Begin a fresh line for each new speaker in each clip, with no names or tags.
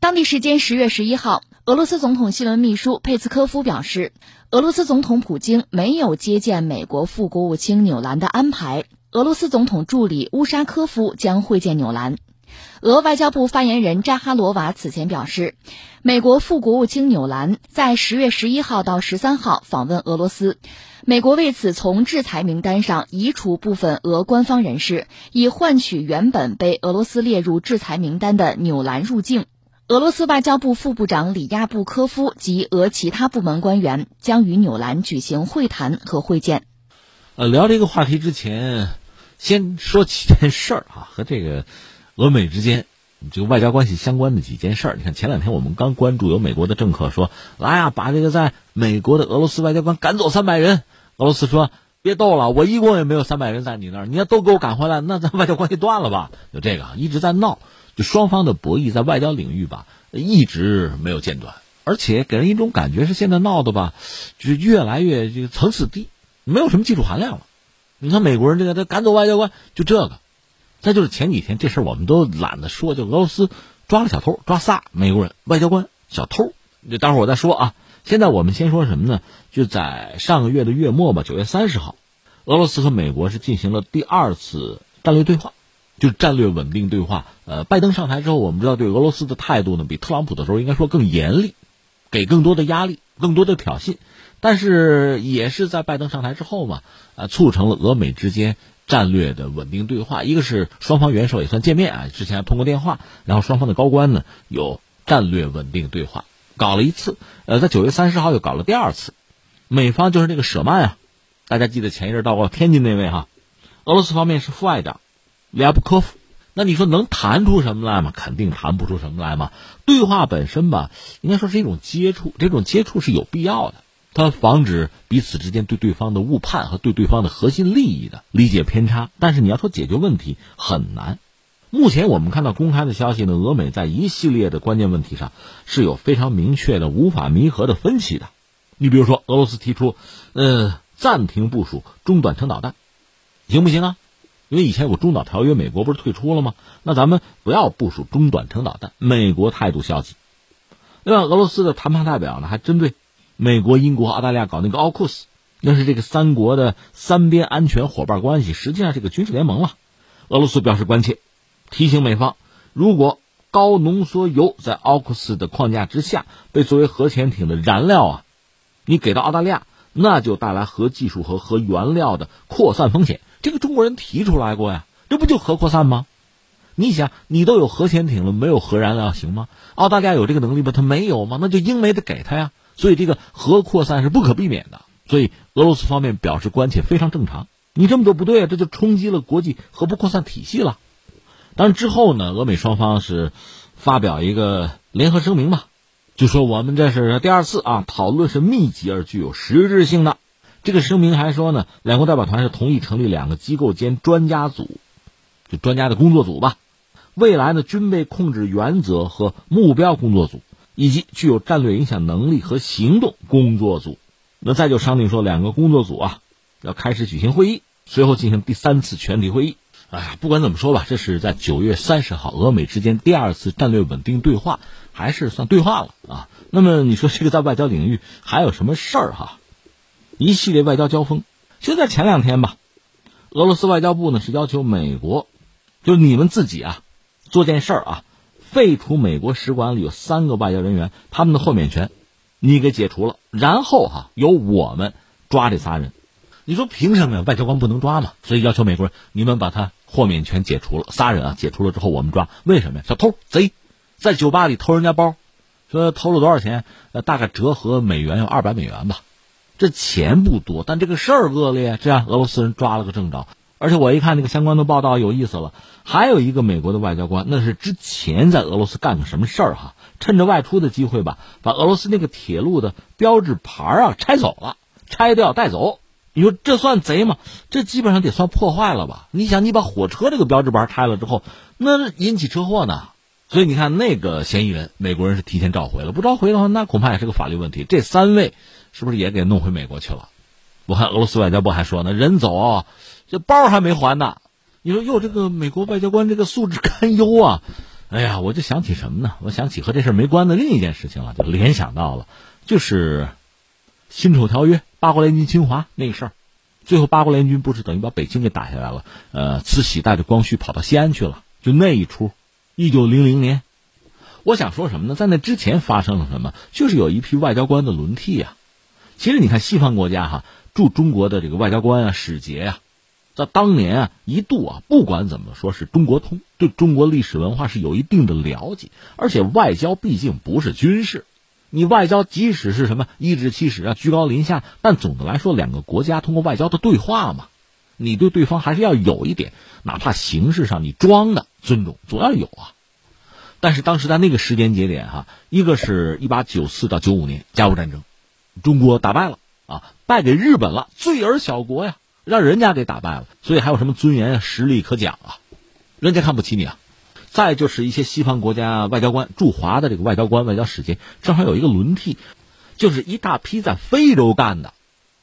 当地时间十月十一号，俄罗斯总统新闻秘书佩斯科夫表示，俄罗斯总统普京没有接见美国副国务卿纽兰的安排。俄罗斯总统助理乌沙科夫将会见纽兰。俄外交部发言人扎哈罗娃此前表示，美国副国务卿纽兰在十月十一号到十三号访问俄罗斯，美国为此从制裁名单上移除部分俄官方人士，以换取原本被俄罗斯列入制裁名单的纽兰入境。俄罗斯外交部副部长里亚布科夫及俄其他部门官员将与纽兰举行会谈和会见。
呃，聊这个话题之前。先说几件事儿啊，和这个俄美之间这个外交关系相关的几件事儿。你看，前两天我们刚关注有美国的政客说：“来呀，把这个在美国的俄罗斯外交官赶走三百人。”俄罗斯说：“别逗了，我一共也没有三百人在你那儿，你要都给我赶回来，那咱外交关系断了吧？”就这个一直在闹，就双方的博弈在外交领域吧，一直没有间断，而且给人一种感觉是现在闹的吧，就是越来越这个层次低，没有什么技术含量了。你看美国人这个，他赶走外交官，就这个。再就是前几天这事儿，我们都懒得说，就俄罗斯抓了小偷，抓仨美国人外交官小偷。就待会儿我再说啊。现在我们先说什么呢？就在上个月的月末吧，九月三十号，俄罗斯和美国是进行了第二次战略对话，就战略稳定对话。呃，拜登上台之后，我们知道对俄罗斯的态度呢，比特朗普的时候应该说更严厉，给更多的压力，更多的挑衅。但是也是在拜登上台之后嘛，啊，促成了俄美之间战略的稳定对话。一个是双方元首也算见面啊，之前还通过电话，然后双方的高官呢有战略稳定对话，搞了一次。呃，在九月三十号又搞了第二次，美方就是那个舍曼啊，大家记得前一阵到过天津那位哈，俄罗斯方面是副外长列布科夫。那你说能谈出什么来吗？肯定谈不出什么来嘛。对话本身吧，应该说是一种接触，这种接触是有必要的。它防止彼此之间对对方的误判和对对方的核心利益的理解偏差，但是你要说解决问题很难。目前我们看到公开的消息呢，俄美在一系列的关键问题上是有非常明确的无法弥合的分歧的。你比如说，俄罗斯提出，呃，暂停部署中短程导弹，行不行啊？因为以前有中导条约，美国不是退出了吗？那咱们不要部署中短程导弹。美国态度消极。另外，俄罗斯的谈判代表呢，还针对。美国、英国、澳大利亚搞那个奥库斯，那是这个三国的三边安全伙伴关系，实际上是个军事联盟了。俄罗斯表示关切，提醒美方，如果高浓缩铀在奥库斯的框架之下被作为核潜艇的燃料啊，你给到澳大利亚，那就带来核技术和核原料的扩散风险。这个中国人提出来过呀，这不就核扩散吗？你想，你都有核潜艇了，没有核燃料行吗？澳大利亚有这个能力吗？他没有吗？那就英美得给他呀。所以这个核扩散是不可避免的，所以俄罗斯方面表示关切，非常正常。你这么做不对啊，这就冲击了国际核不扩散体系了。当然之后呢，俄美双方是发表一个联合声明吧，就说我们这是第二次啊，讨论是密集而具有实质性的。这个声明还说呢，两国代表团是同意成立两个机构间专家组，就专家的工作组吧。未来呢，军备控制原则和目标工作组。以及具有战略影响能力和行动工作组，那再就商定说两个工作组啊，要开始举行会议，随后进行第三次全体会议。哎呀，不管怎么说吧，这是在九月三十号俄美之间第二次战略稳定对话，还是算对话了啊。那么你说这个在外交领域还有什么事儿哈？一系列外交交锋，就在前两天吧，俄罗斯外交部呢是要求美国，就你们自己啊，做件事儿啊。废除美国使馆里有三个外交人员，他们的豁免权，你给解除了，然后哈由我们抓这仨人，你说凭什么呀？外交官不能抓嘛？所以要求美国人，你们把他豁免权解除了，仨人啊解除了之后我们抓，为什么呀？小偷贼，在酒吧里偷人家包，说偷了多少钱？呃，大概折合美元有二百美元吧，这钱不多，但这个事儿恶劣，这样俄罗斯人抓了个正着。而且我一看那个相关的报道有意思了，还有一个美国的外交官，那是之前在俄罗斯干个什么事儿哈？趁着外出的机会吧，把俄罗斯那个铁路的标志牌啊拆走了，拆掉带走。你说这算贼吗？这基本上得算破坏了吧？你想，你把火车这个标志牌拆了之后，那引起车祸呢？所以你看那个嫌疑人，美国人是提前召回了，不召回的话，那恐怕也是个法律问题。这三位是不是也给弄回美国去了？我看俄罗斯外交部还说呢，人走。这包还没还呢，你说哟，这个美国外交官这个素质堪忧啊！哎呀，我就想起什么呢？我想起和这事没关的另一件事情了，就联想到了，就是辛丑条约，八国联军侵华那个事儿。最后八国联军不是等于把北京给打下来了？呃，慈禧带着光绪跑到西安去了，就那一出。一九零零年，我想说什么呢？在那之前发生了什么？就是有一批外交官的轮替啊。其实你看西方国家哈驻中国的这个外交官啊、使节呀。在当年啊，一度啊，不管怎么说，是中国通，对中国历史文化是有一定的了解。而且外交毕竟不是军事，你外交即使是什么颐指气使啊、居高临下，但总的来说，两个国家通过外交的对话嘛，你对对方还是要有一点，哪怕形式上你装的尊重，总要有啊。但是当时在那个时间节点哈，一个是一八九四到九五年甲午战争，中国打败了啊，败给日本了，罪而小国呀。让人家给打败了，所以还有什么尊严啊、实力可讲啊？人家看不起你啊！再就是一些西方国家外交官驻华的这个外交官、外交使节，正好有一个轮替，就是一大批在非洲干的，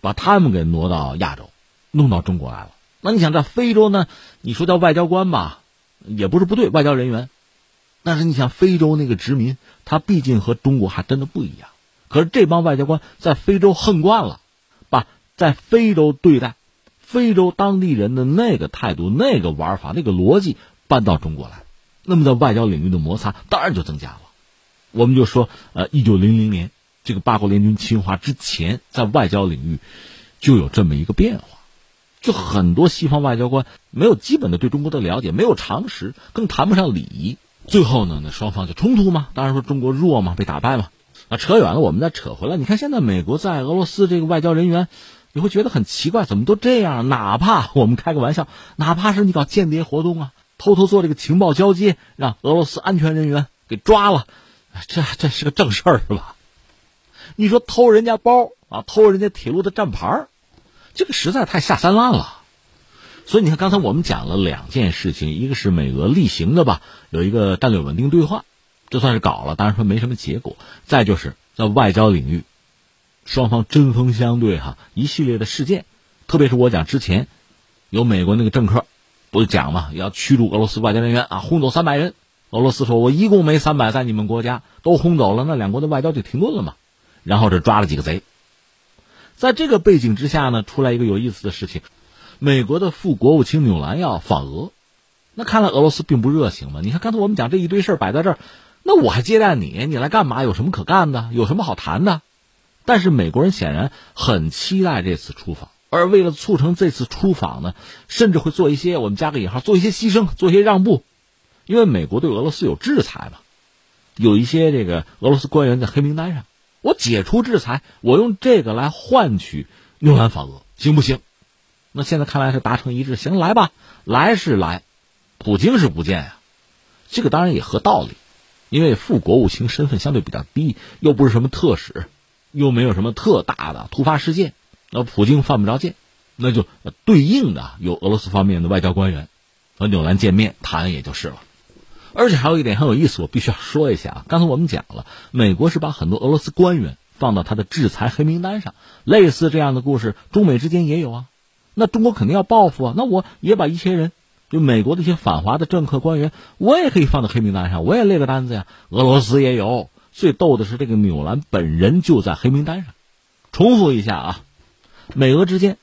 把他们给挪到亚洲，弄到中国来了。那你想在非洲呢？你说叫外交官吧，也不是不对，外交人员。但是你想非洲那个殖民，他毕竟和中国还真的不一样。可是这帮外交官在非洲恨惯了，把在非洲对待。非洲当地人的那个态度、那个玩法、那个逻辑搬到中国来，那么在外交领域的摩擦当然就增加了。我们就说，呃，一九零零年这个八国联军侵华之前，在外交领域就有这么一个变化，就很多西方外交官没有基本的对中国的了解，没有常识，更谈不上礼仪。最后呢，那双方就冲突嘛，当然说中国弱嘛，被打败嘛。啊，扯远了，我们再扯回来。你看现在美国在俄罗斯这个外交人员。你会觉得很奇怪，怎么都这样？哪怕我们开个玩笑，哪怕是你搞间谍活动啊，偷偷做这个情报交接，让俄罗斯安全人员给抓了，这这是个正事儿是吧？你说偷人家包啊，偷人家铁路的站牌这个实在太下三滥了。所以你看，刚才我们讲了两件事情，一个是美俄例行的吧，有一个战略稳定对话，这算是搞了，当然说没什么结果。再就是在外交领域。双方针锋相对，哈，一系列的事件，特别是我讲之前，有美国那个政客，不是讲嘛，要驱逐俄罗斯外交人员啊，轰走三百人。俄罗斯说：“我一共没三百，在你们国家都轰走了，那两国的外交就停顿了嘛。”然后这抓了几个贼。在这个背景之下呢，出来一个有意思的事情：美国的副国务卿纽兰要访俄，那看来俄罗斯并不热情嘛。你看刚才我们讲这一堆事儿摆在这儿，那我还接待你，你来干嘛？有什么可干的？有什么好谈的？但是美国人显然很期待这次出访，而为了促成这次出访呢，甚至会做一些我们加个引号，做一些牺牲，做一些让步，因为美国对俄罗斯有制裁嘛，有一些这个俄罗斯官员在黑名单上，我解除制裁，我用这个来换取纽兰访俄，行不行？那现在看来是达成一致，行，来吧，来是来，普京是不见呀，这个当然也合道理，因为副国务卿身份相对比较低，又不是什么特使。又没有什么特大的突发事件，那普京犯不着见，那就对应的有俄罗斯方面的外交官员和纽兰见面谈，也就是了。而且还有一点很有意思，我必须要说一下啊。刚才我们讲了，美国是把很多俄罗斯官员放到他的制裁黑名单上，类似这样的故事，中美之间也有啊。那中国肯定要报复啊，那我也把一些人，就美国的一些反华的政客官员，我也可以放到黑名单上，我也列个单子呀。俄罗斯也有。最逗的是，这个纽兰本人就在黑名单上。重复一下啊，美俄之间，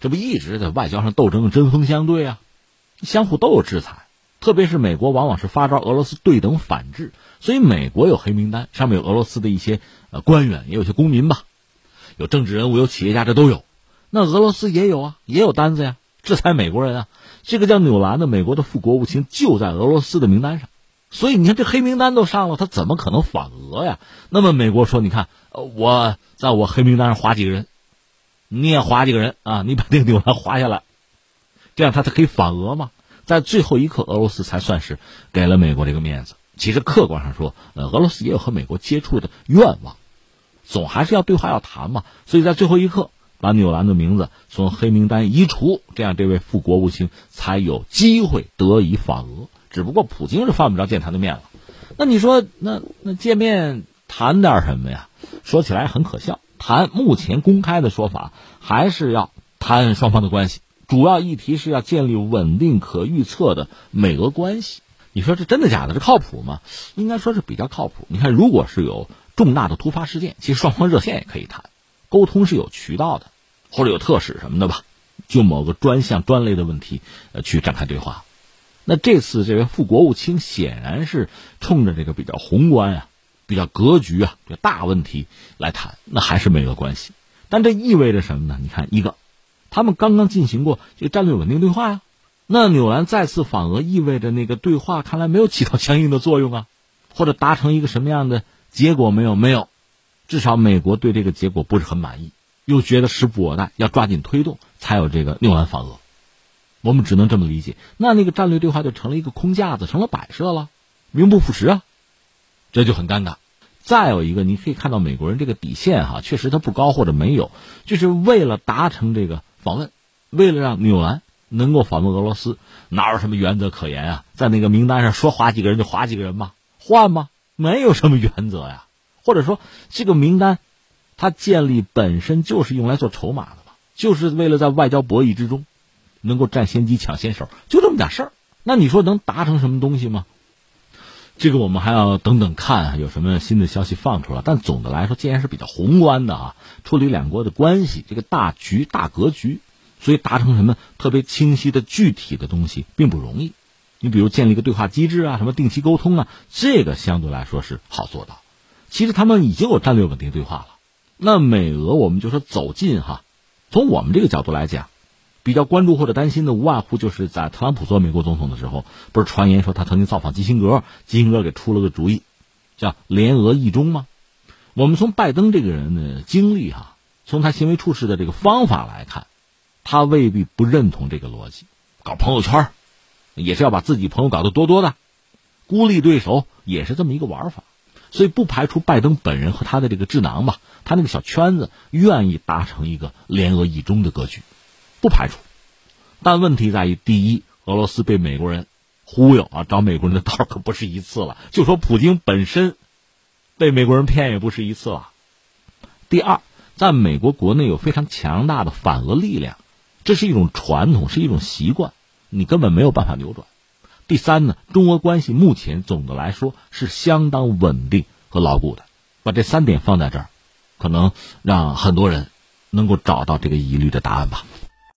这不一直在外交上斗争、针锋相对啊，相互都有制裁。特别是美国往往是发招俄罗斯对等反制，所以美国有黑名单，上面有俄罗斯的一些呃官员，也有些公民吧，有政治人物、有企业家，这都有。那俄罗斯也有啊，也有单子呀，制裁美国人啊。这个叫纽兰的美国的副国务卿就在俄罗斯的名单上。所以你看，这黑名单都上了，他怎么可能反俄呀？那么美国说：“你看，我在我黑名单上划几个人，你也划几个人啊，你把这个纽兰划下来，这样他才可以反俄嘛。”在最后一刻，俄罗斯才算是给了美国这个面子。其实客观上说，呃，俄罗斯也有和美国接触的愿望，总还是要对话要谈嘛。所以在最后一刻，把纽兰的名字从黑名单移除，这样这位副国务卿才有机会得以访俄。只不过普京是犯不着见他的面了，那你说那那见面谈点什么呀？说起来很可笑，谈目前公开的说法还是要谈双方的关系，主要议题是要建立稳定可预测的美俄关系。你说这真的假的？这靠谱吗？应该说是比较靠谱。你看，如果是有重大的突发事件，其实双方热线也可以谈，沟通是有渠道的，或者有特使什么的吧，就某个专项专类的问题，呃，去展开对话。那这次这位副国务卿显然是冲着这个比较宏观啊、比较格局啊、比较大问题来谈，那还是美俄关系。但这意味着什么呢？你看，一个，他们刚刚进行过这个战略稳定对话呀。那纽兰再次访俄，意味着那个对话看来没有起到相应的作用啊，或者达成一个什么样的结果没有？没有，至少美国对这个结果不是很满意，又觉得时不我待，要抓紧推动，才有这个纽兰访俄。我们只能这么理解，那那个战略对话就成了一个空架子，成了摆设了，名不副实啊，这就很尴尬。再有一个，你可以看到美国人这个底线哈，确实他不高或者没有，就是为了达成这个访问，为了让纽兰。能够访问俄罗斯，哪有什么原则可言啊？在那个名单上说划几个人就划几个人吗？换吗？没有什么原则呀。或者说，这个名单，它建立本身就是用来做筹码的嘛，就是为了在外交博弈之中，能够占先机、抢先手，就这么点事儿。那你说能达成什么东西吗？这个我们还要等等看有什么新的消息放出来。但总的来说，既然是比较宏观的啊，处理两国的关系，这个大局、大格局。所以达成什么特别清晰的具体的东西并不容易，你比如建立一个对话机制啊，什么定期沟通啊，这个相对来说是好做到。其实他们已经有战略稳定对话了。那美俄我们就说走近哈，从我们这个角度来讲，比较关注或者担心的无外乎就是在特朗普做美国总统的时候，不是传言说他曾经造访基辛格，基辛格给出了个主意，叫联俄意中吗？我们从拜登这个人的经历哈，从他行为处事的这个方法来看。他未必不认同这个逻辑，搞朋友圈也是要把自己朋友搞得多多的，孤立对手也是这么一个玩法，所以不排除拜登本人和他的这个智囊吧，他那个小圈子愿意达成一个联俄意中的格局，不排除。但问题在于，第一，俄罗斯被美国人忽悠啊，找美国人的道可不是一次了，就说普京本身被美国人骗也不是一次了。第二，在美国国内有非常强大的反俄力量。这是一种传统，是一种习惯，你根本没有办法扭转。第三呢，中俄关系目前总的来说是相当稳定和牢固的。把这三点放在这儿，可能让很多人能够找到这个疑虑的答案吧。